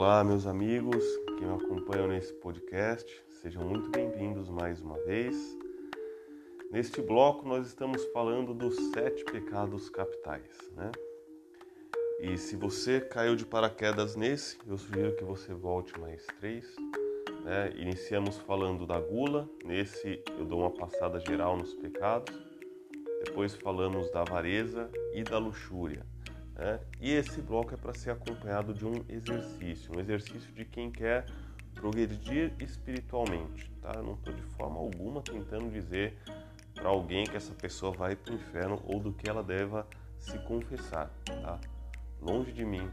Olá, meus amigos que me acompanham nesse podcast, sejam muito bem-vindos mais uma vez. Neste bloco, nós estamos falando dos sete pecados capitais, né? E se você caiu de paraquedas nesse, eu sugiro que você volte mais três. Né? Iniciamos falando da gula, nesse eu dou uma passada geral nos pecados. Depois falamos da avareza e da luxúria. Né? E esse bloco é para ser acompanhado de um exercício, um exercício de quem quer progredir espiritualmente. Tá? Eu não estou de forma alguma tentando dizer para alguém que essa pessoa vai para o inferno ou do que ela deva se confessar. Tá? Longe de mim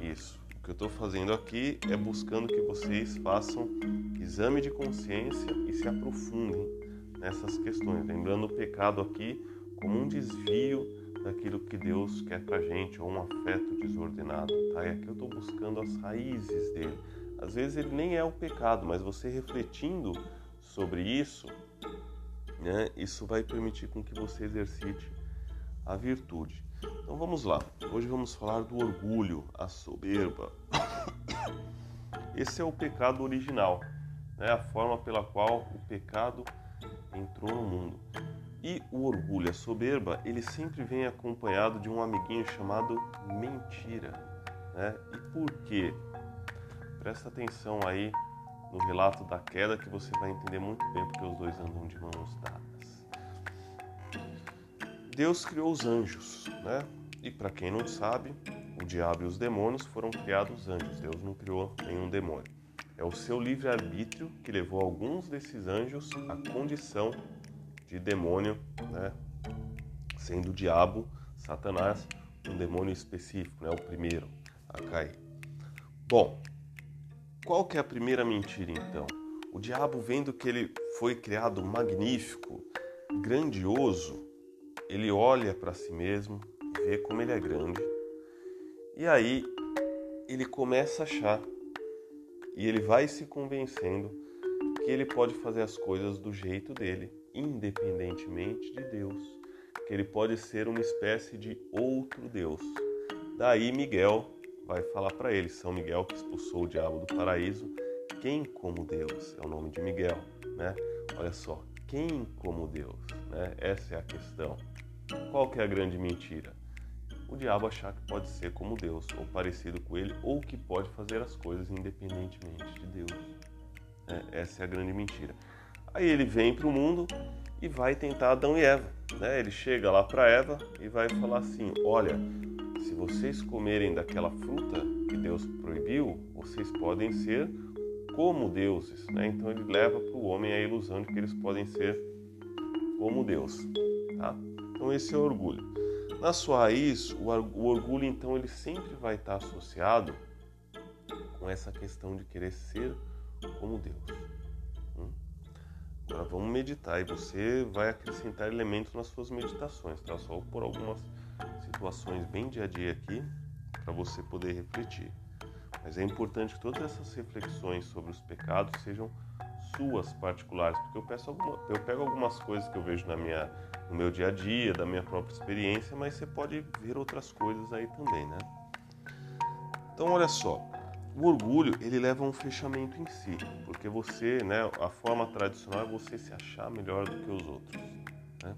isso. O que eu estou fazendo aqui é buscando que vocês façam exame de consciência e se aprofundem nessas questões. Lembrando o pecado aqui como um desvio daquilo que Deus quer pra gente, ou um afeto desordenado, tá? E aqui eu estou buscando as raízes dele. Às vezes ele nem é o pecado, mas você refletindo sobre isso, né? Isso vai permitir com que você exercite a virtude. Então vamos lá. Hoje vamos falar do orgulho, a soberba. Esse é o pecado original, né? A forma pela qual o pecado entrou no mundo. E o orgulho, a soberba, ele sempre vem acompanhado de um amiguinho chamado mentira. Né? E por quê? Presta atenção aí no relato da queda que você vai entender muito bem porque os dois andam de mãos dadas. Deus criou os anjos, né? E para quem não sabe, o diabo e os demônios foram criados anjos. Deus não criou nenhum demônio. É o seu livre-arbítrio que levou alguns desses anjos à condição de demônio, né? sendo o diabo, Satanás, um demônio específico, né? o primeiro a cair. Bom, qual que é a primeira mentira então? O diabo, vendo que ele foi criado magnífico, grandioso, ele olha para si mesmo, vê como ele é grande, e aí ele começa a achar, e ele vai se convencendo que ele pode fazer as coisas do jeito dele independentemente de Deus, que ele pode ser uma espécie de outro Deus. Daí Miguel vai falar para ele, São Miguel que expulsou o diabo do paraíso, quem como Deus? É o nome de Miguel, né? Olha só, quem como Deus, né? Essa é a questão. Qual que é a grande mentira? O diabo achar que pode ser como Deus, ou parecido com ele, ou que pode fazer as coisas independentemente de Deus. É, essa é a grande mentira. Aí ele vem para o mundo e vai tentar Adão e Eva. Né? Ele chega lá para Eva e vai falar assim: Olha, se vocês comerem daquela fruta que Deus proibiu, vocês podem ser como deuses. Né? Então ele leva para o homem a ilusão de que eles podem ser como Deus. Tá? Então esse é o orgulho. Na sua raiz, o orgulho então ele sempre vai estar associado com essa questão de querer ser como Deus. Agora vamos meditar e você vai acrescentar elementos nas suas meditações, tá? Só por algumas situações bem dia a dia aqui para você poder refletir. Mas é importante que todas essas reflexões sobre os pecados sejam suas particulares, porque eu, peço alguma, eu pego algumas coisas que eu vejo na minha, no meu dia a dia, da minha própria experiência, mas você pode ver outras coisas aí também, né? Então, olha só, o orgulho, ele leva a um fechamento em si, porque você, né, a forma tradicional é você se achar melhor do que os outros. Né?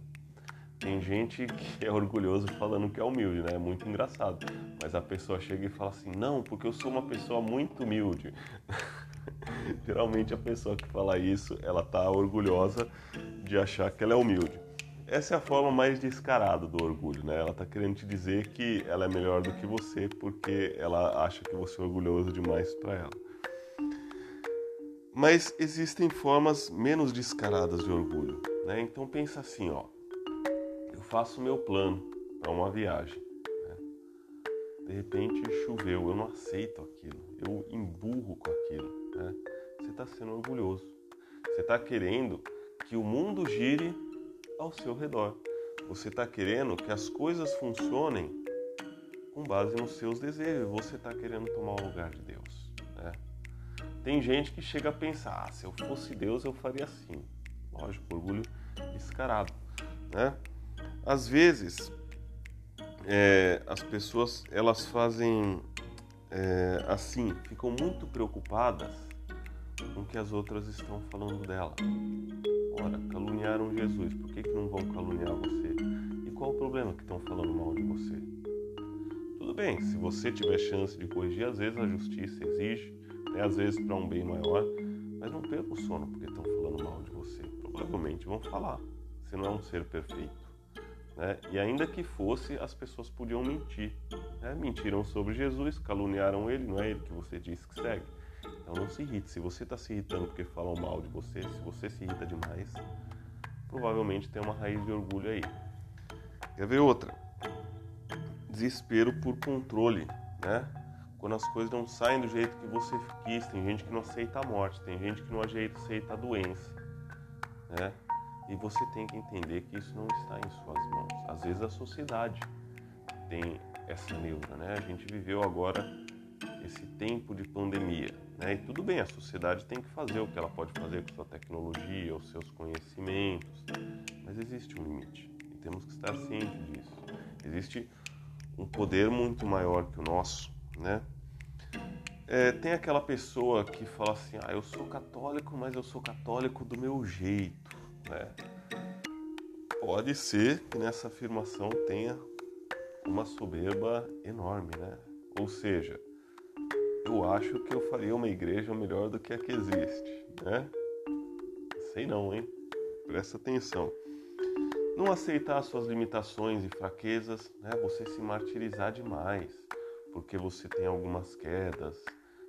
Tem gente que é orgulhoso falando que é humilde, né? É muito engraçado. Mas a pessoa chega e fala assim: não, porque eu sou uma pessoa muito humilde. Geralmente a pessoa que fala isso, ela tá orgulhosa de achar que ela é humilde. Essa é a forma mais descarada do orgulho, né? Ela está querendo te dizer que ela é melhor do que você porque ela acha que você é orgulhoso demais para ela. Mas existem formas menos descaradas de orgulho, né? Então pensa assim, ó. Eu faço meu plano para uma viagem. Né? De repente choveu, eu não aceito aquilo, eu emburro com aquilo. Né? Você está sendo orgulhoso. Você está querendo que o mundo gire ao seu redor. Você está querendo que as coisas funcionem com base nos seus desejos. Você está querendo tomar o lugar de Deus. Né? Tem gente que chega a pensar: ah, se eu fosse Deus, eu faria assim. Lógico, orgulho descarado. Né? Às vezes, é, as pessoas elas fazem é, assim, ficam muito preocupadas com o que as outras estão falando dela. Ora, caluniaram Jesus, por que, que não vão caluniar você? E qual o problema que estão falando mal de você? Tudo bem, se você tiver chance de corrigir, às vezes a justiça exige, né, às vezes para um bem maior, mas não perca o sono porque estão falando mal de você. Provavelmente vão falar, você não é um ser perfeito. Né? E ainda que fosse, as pessoas podiam mentir. Né? Mentiram sobre Jesus, caluniaram ele, não é ele que você disse que segue. Então não se irrite. Se você está se irritando porque falam mal de você, se você se irrita demais, provavelmente tem uma raiz de orgulho aí. Quer ver outra? Desespero por controle, né? Quando as coisas não saem do jeito que você quis, tem gente que não aceita a morte, tem gente que não aceita a doença, né? E você tem que entender que isso não está em suas mãos. Às vezes a sociedade tem essa neura, né? A gente viveu agora esse tempo de pandemia, né? E tudo bem, a sociedade tem que fazer o que ela pode fazer com sua tecnologia, os seus conhecimentos, mas existe um limite e temos que estar cientes disso. Existe um poder muito maior que o nosso, né? É, tem aquela pessoa que fala assim: ah, eu sou católico, mas eu sou católico do meu jeito. Né? Pode ser que nessa afirmação tenha uma soberba enorme, né? Ou seja, eu acho que eu faria uma igreja melhor do que a que existe, né? Sei não, hein? Presta atenção. Não aceitar suas limitações e fraquezas, né? Você se martirizar demais, porque você tem algumas quedas,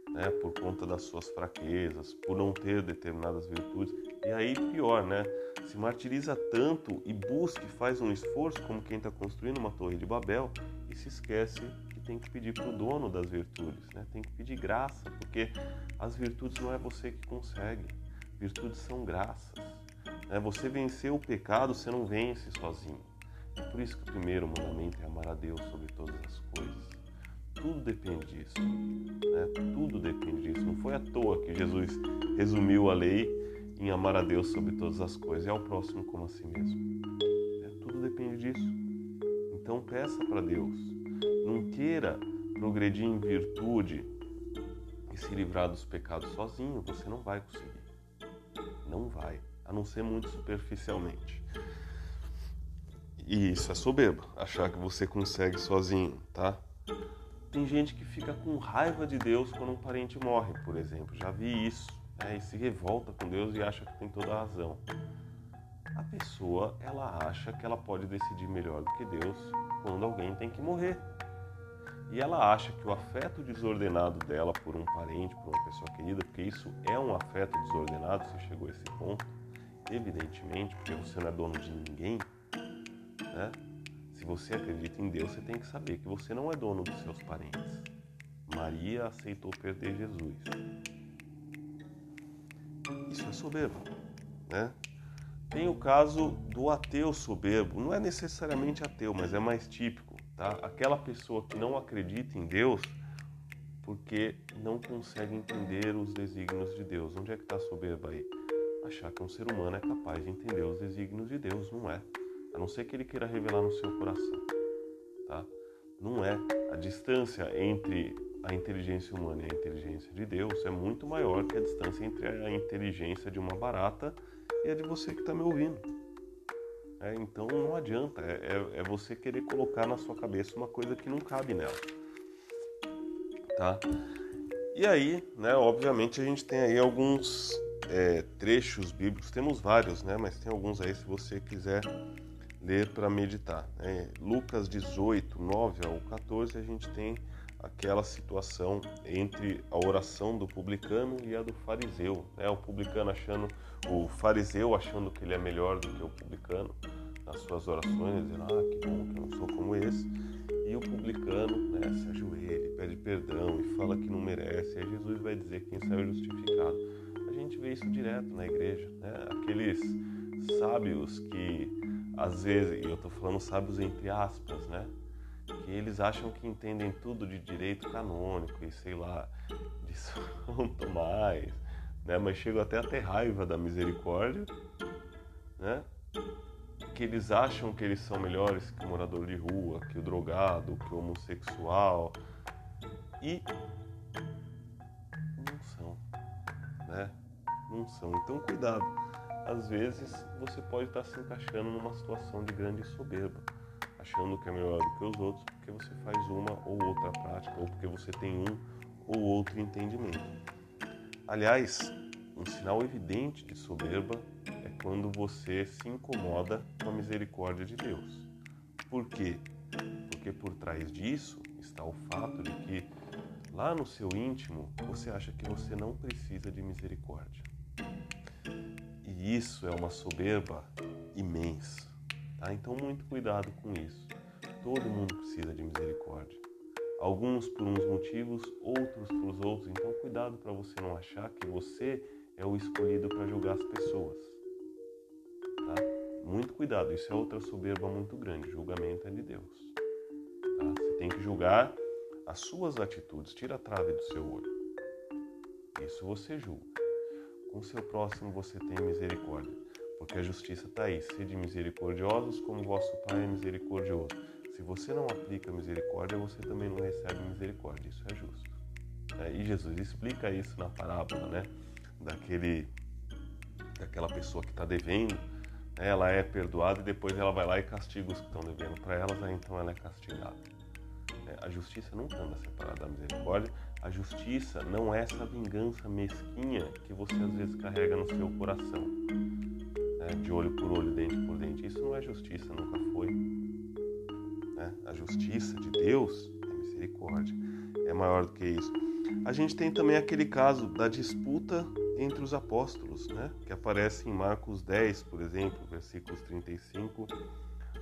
né? Por conta das suas fraquezas, por não ter determinadas virtudes. E aí pior, né? se martiriza tanto e busca e faz um esforço como quem está construindo uma torre de Babel e se esquece que tem que pedir para o dono das virtudes, né? tem que pedir graça, porque as virtudes não é você que consegue, virtudes são graças. Né? Você vencer o pecado, você não vence sozinho. É por isso que o primeiro mandamento é amar a Deus sobre todas as coisas. Tudo depende disso. Né? Tudo depende disso. Não foi à toa que Jesus resumiu a lei em amar a Deus sobre todas as coisas e ao próximo como a si mesmo. É, tudo depende disso. Então peça para Deus. Não queira progredir em virtude e se livrar dos pecados sozinho. Você não vai conseguir. Não vai. A não ser muito superficialmente. E isso é soberba, achar que você consegue sozinho, tá? Tem gente que fica com raiva de Deus quando um parente morre, por exemplo. Já vi isso né, e se revolta com Deus e acha que tem toda a razão. A pessoa, ela acha que ela pode decidir melhor do que Deus quando alguém tem que morrer. E ela acha que o afeto desordenado dela por um parente, por uma pessoa querida, porque isso é um afeto desordenado, se chegou a esse ponto, evidentemente, porque você não é dono de ninguém, né? Se você acredita em Deus, você tem que saber que você não é dono dos seus parentes. Maria aceitou perder Jesus isso é soberbo, né? Tem o caso do ateu soberbo, não é necessariamente ateu, mas é mais típico, tá? Aquela pessoa que não acredita em Deus porque não consegue entender os desígnios de Deus. Onde é que está a soberba aí? Achar que um ser humano é capaz de entender os desígnios de Deus, não é. A não ser que ele queira revelar no seu coração, tá? Não é. A distância entre a inteligência humana e a inteligência de Deus é muito maior que a distância entre a inteligência de uma barata e a de você que está me ouvindo. É, então não adianta, é, é, é, você querer colocar na sua cabeça uma coisa que não cabe nela. Tá? E aí, né, obviamente a gente tem aí alguns é, trechos bíblicos, temos vários, né, mas tem alguns aí se você quiser ler para meditar. Né? Lucas 18, 9 ao 14, a gente tem aquela situação entre a oração do publicano e a do fariseu, né? O publicano achando, o fariseu achando que ele é melhor do que o publicano nas suas orações, dizendo, ah, que bom que eu não sou como esse. E o publicano né, se ajoelha, pede perdão e fala que não merece. Aí Jesus vai dizer quem saiu justificado. A gente vê isso direto na igreja, né? Aqueles sábios que às vezes, e eu estou falando sábios entre aspas, né? Que eles acham que entendem tudo de direito canônico e sei lá, de São Tomás, né? mas chegam até a ter raiva da misericórdia, né? que eles acham que eles são melhores que o morador de rua, que o drogado, que o homossexual. e não são, né? Não são. Então cuidado. Às vezes você pode estar se encaixando numa situação de grande soberba, achando que é melhor do que os outros porque você faz uma ou outra prática ou porque você tem um ou outro entendimento. Aliás, um sinal evidente de soberba é quando você se incomoda com a misericórdia de Deus. Por quê? Porque por trás disso está o fato de que lá no seu íntimo você acha que você não precisa de misericórdia. E isso é uma soberba imensa. Tá? Então, muito cuidado com isso. Todo mundo precisa de misericórdia. Alguns por uns motivos, outros por outros. Então, cuidado para você não achar que você é o escolhido para julgar as pessoas. Tá? Muito cuidado, isso é outra soberba muito grande. Julgamento é de Deus. Tá? Você tem que julgar as suas atitudes, tira a trave do seu olho. Isso você julga. Com o seu próximo você tem misericórdia, porque a justiça está aí. Sede misericordiosos como vosso Pai é misericordioso. Se você não aplica misericórdia, você também não recebe misericórdia. Isso é justo. É, e Jesus explica isso na parábola, né? Daquele, daquela pessoa que está devendo, né? ela é perdoada e depois ela vai lá e castiga os que estão devendo para elas, aí então ela é castigada. É, a justiça nunca anda separada da misericórdia. A justiça não é essa vingança mesquinha que você às vezes carrega no seu coração, né? de olho por olho, dente por dente. Isso não é justiça, nunca foi. Né? A justiça de Deus é misericórdia, é maior do que isso. A gente tem também aquele caso da disputa entre os apóstolos, né? que aparece em Marcos 10, por exemplo, versículos 35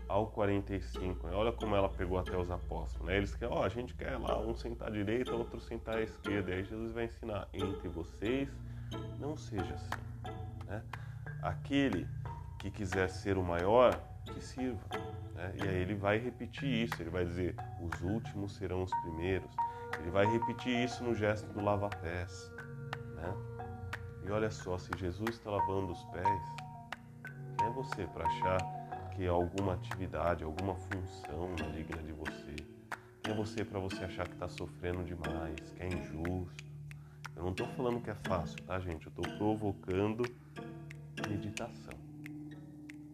ao 45. Olha como ela pegou até os apóstolos. Né? Eles querem, ó, a gente quer lá um sentar à direita, outro sentar à esquerda. E aí Jesus vai ensinar: entre vocês não seja assim. Né? Aquele que quiser ser o maior, que sirva. Né? E aí ele vai repetir isso, ele vai dizer: os últimos serão os primeiros. Ele vai repetir isso no gesto do lava-pés. Né? E olha só, se Jesus está lavando os pés, quem é você para achar que alguma atividade, alguma função não é digna de você? Quem é você para você achar que está sofrendo demais, que é injusto? Eu não estou falando que é fácil, tá, gente? Eu estou provocando meditação.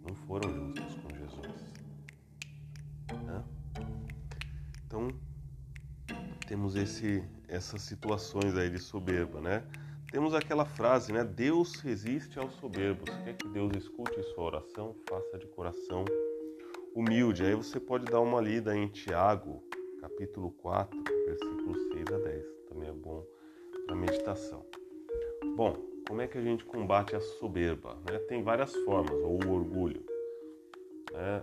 Não foram justos com Jesus. Né? Então, temos esse, essas situações aí de soberba, né? Temos aquela frase, né? Deus resiste aos soberbos. Quer que Deus escute sua oração? Faça de coração humilde. Aí você pode dar uma lida em Tiago, capítulo 4, versículos 6 a 10. Também é bom para meditação. Bom, como é que a gente combate a soberba? Né? Tem várias formas, ou o orgulho. Né?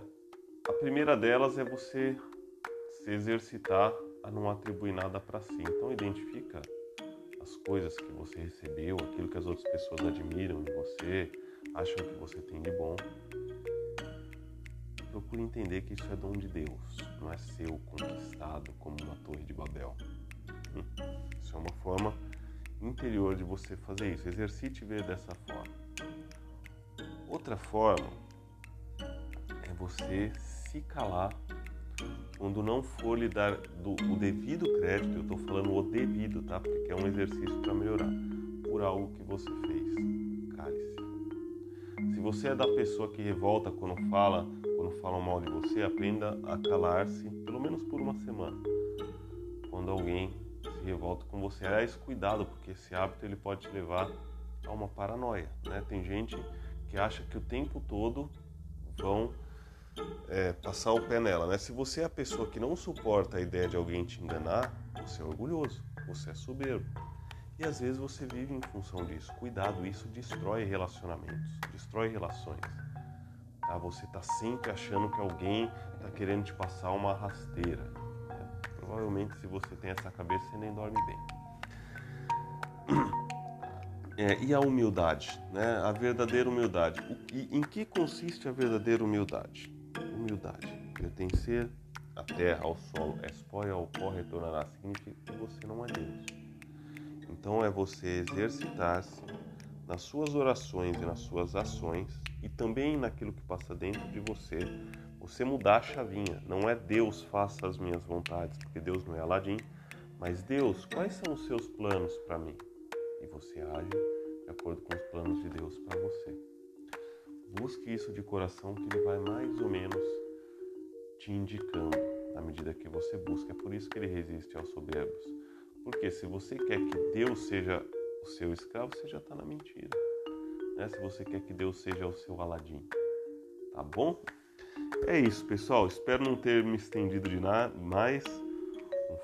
A primeira delas é você se exercitar a não atribuir nada para si. Então identifica as coisas que você recebeu, aquilo que as outras pessoas admiram em você, acham que você tem de bom. Procure entender que isso é dom de Deus, não é seu conquistado como uma torre de Babel. Isso é uma forma interior de você fazer isso. Exercite ver dessa forma. Outra forma é você se calar quando não for lhe dar do, o devido crédito, eu estou falando o devido, tá? Porque é um exercício para melhorar, por algo que você fez. Cale-se. Se você é da pessoa que revolta quando fala, quando falam mal de você, aprenda a calar-se, pelo menos por uma semana. Quando alguém se revolta com você, aliás, cuidado, porque esse hábito ele pode te levar a uma paranoia, né? Tem gente que acha que o tempo todo vão é, passar o pé nela, né? Se você é a pessoa que não suporta a ideia de alguém te enganar, você é orgulhoso, você é soberbo. E às vezes você vive em função disso. Cuidado, isso destrói relacionamentos, destrói relações. Tá? Você está sempre achando que alguém está querendo te passar uma rasteira. Provavelmente, se você tem essa cabeça, você nem dorme bem. É, e a humildade, né? a verdadeira humildade. O, em que consiste a verdadeira humildade? humildade. Pertencer à terra, ao solo, espóia ao pó retornará, significa que você não é Deus. Então é você exercitar-se nas suas orações e nas suas ações e também naquilo que passa dentro de você, você mudar a chavinha. Não é Deus faça as minhas vontades, porque Deus não é Aladim, Mas Deus, quais são os seus planos para mim? E você age de acordo com os planos de Deus para você. Busque isso de coração que ele vai mais ou menos te indicando na medida que você busca. É por isso que ele resiste aos soberbos. Porque se você quer que Deus seja o seu escravo, você já está na mentira. Né? Se você quer que Deus seja o seu aladim. Tá bom? É isso, pessoal. Espero não ter me estendido de nada mais.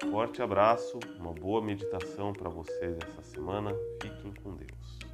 Um forte abraço, uma boa meditação para vocês essa semana. Fiquem com Deus.